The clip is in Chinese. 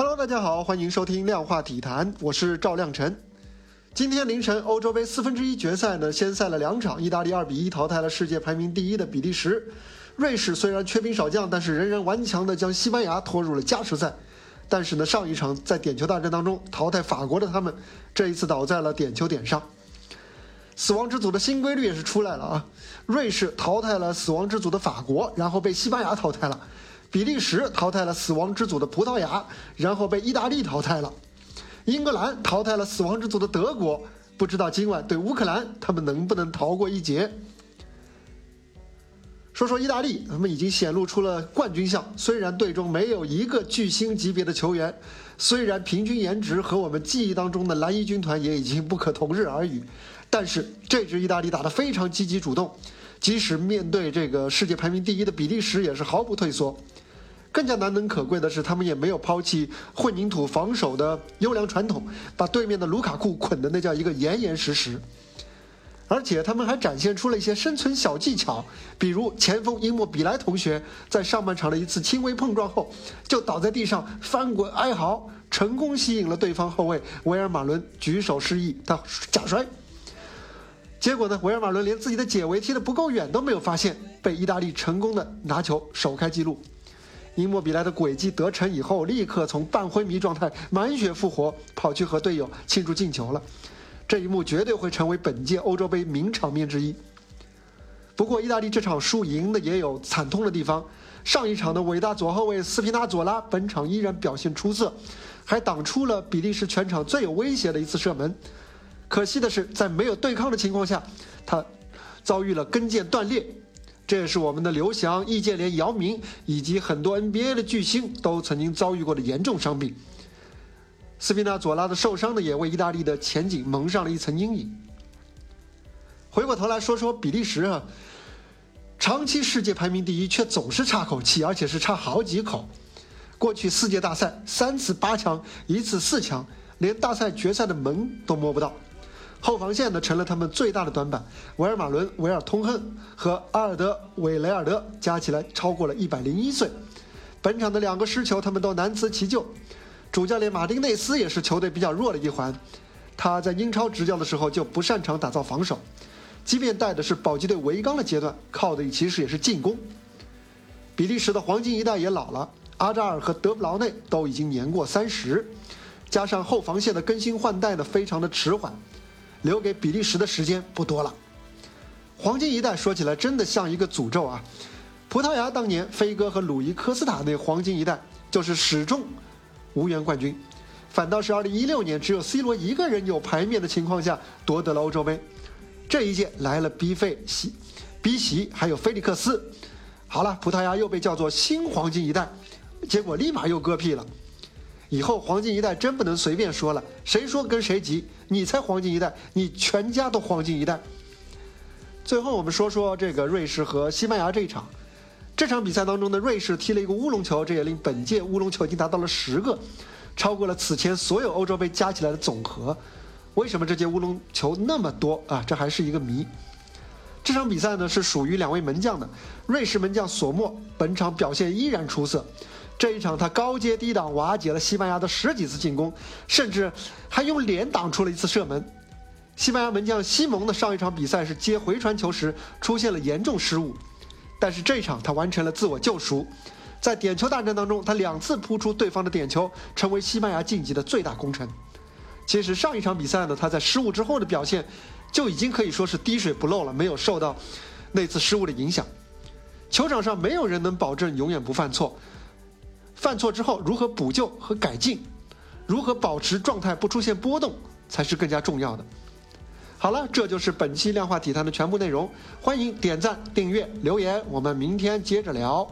Hello，大家好，欢迎收听量化体坛，我是赵亮晨。今天凌晨，欧洲杯四分之一决赛呢，先赛了两场，意大利二比一淘汰了世界排名第一的比利时。瑞士虽然缺兵少将，但是仍然顽强地将西班牙拖入了加时赛。但是呢，上一场在点球大战当中淘汰法国的他们，这一次倒在了点球点上。死亡之组的新规律也是出来了啊！瑞士淘汰了死亡之组的法国，然后被西班牙淘汰了；比利时淘汰了死亡之组的葡萄牙，然后被意大利淘汰了；英格兰淘汰了死亡之组的德国，不知道今晚对乌克兰他们能不能逃过一劫？说说意大利，他们已经显露出了冠军相。虽然队中没有一个巨星级别的球员，虽然平均颜值和我们记忆当中的蓝衣军团也已经不可同日而语，但是这支意大利打得非常积极主动，即使面对这个世界排名第一的比利时，也是毫不退缩。更加难能可贵的是，他们也没有抛弃混凝土防守的优良传统，把对面的卢卡库捆的那叫一个严严实实。而且他们还展现出了一些生存小技巧，比如前锋因莫比莱同学在上半场的一次轻微碰撞后，就倒在地上翻滚哀嚎，成功吸引了对方后卫维尔马伦举手示意他假摔。结果呢，维尔马伦连自己的解围踢得不够远都没有发现，被意大利成功的拿球首开纪录。因莫比莱的诡计得逞以后，立刻从半昏迷状态满血复活，跑去和队友庆祝进球了。这一幕绝对会成为本届欧洲杯名场面之一。不过，意大利这场输赢的也有惨痛的地方。上一场的伟大左后卫斯皮纳佐拉，本场依然表现出色，还挡出了比利时全场最有威胁的一次射门。可惜的是，在没有对抗的情况下，他遭遇了跟腱断裂，这也是我们的刘翔、易建联、姚明以及很多 NBA 的巨星都曾经遭遇过的严重伤病。斯皮纳佐拉的受伤呢，也为意大利的前景蒙上了一层阴影。回过头来说说比利时啊，长期世界排名第一，却总是差口气，而且是差好几口。过去四届大赛，三次八强，一次四强，连大赛决赛的门都摸不到。后防线呢，成了他们最大的短板。维尔马伦、维尔通亨和阿尔德韦雷尔德加起来超过了一百零一岁。本场的两个失球，他们都难辞其咎。主教练马丁内斯也是球队比较弱的一环，他在英超执教的时候就不擅长打造防守，即便带的是保级队维冈的阶段，靠的其实也是进攻。比利时的黄金一代也老了，阿扎尔和德布劳内都已经年过三十，加上后防线的更新换代呢非常的迟缓，留给比利时的时间不多了。黄金一代说起来真的像一个诅咒啊！葡萄牙当年飞哥和鲁伊科斯塔那黄金一代就是始终。无缘冠军，反倒是2016年只有 C 罗一个人有牌面的情况下夺得了欧洲杯。这一届来了 B 费西、B 席，还有菲利克斯。好了，葡萄牙又被叫做新黄金一代，结果立马又嗝屁了。以后黄金一代真不能随便说了，谁说跟谁急？你才黄金一代，你全家都黄金一代。最后我们说说这个瑞士和西班牙这一场。这场比赛当中呢，瑞士踢了一个乌龙球，这也令本届乌龙球已经达到了十个，超过了此前所有欧洲杯加起来的总和。为什么这届乌龙球那么多啊？这还是一个谜。这场比赛呢是属于两位门将的，瑞士门将索莫本场表现依然出色，这一场他高接低挡瓦解了西班牙的十几次进攻，甚至还用脸挡出了一次射门。西班牙门将西蒙的上一场比赛是接回传球时出现了严重失误。但是这一场他完成了自我救赎，在点球大战当中，他两次扑出对方的点球，成为西班牙晋级的最大功臣。其实上一场比赛呢，他在失误之后的表现就已经可以说是滴水不漏了，没有受到那次失误的影响。球场上没有人能保证永远不犯错，犯错之后如何补救和改进，如何保持状态不出现波动，才是更加重要的。好了，这就是本期量化体坛的全部内容。欢迎点赞、订阅、留言，我们明天接着聊。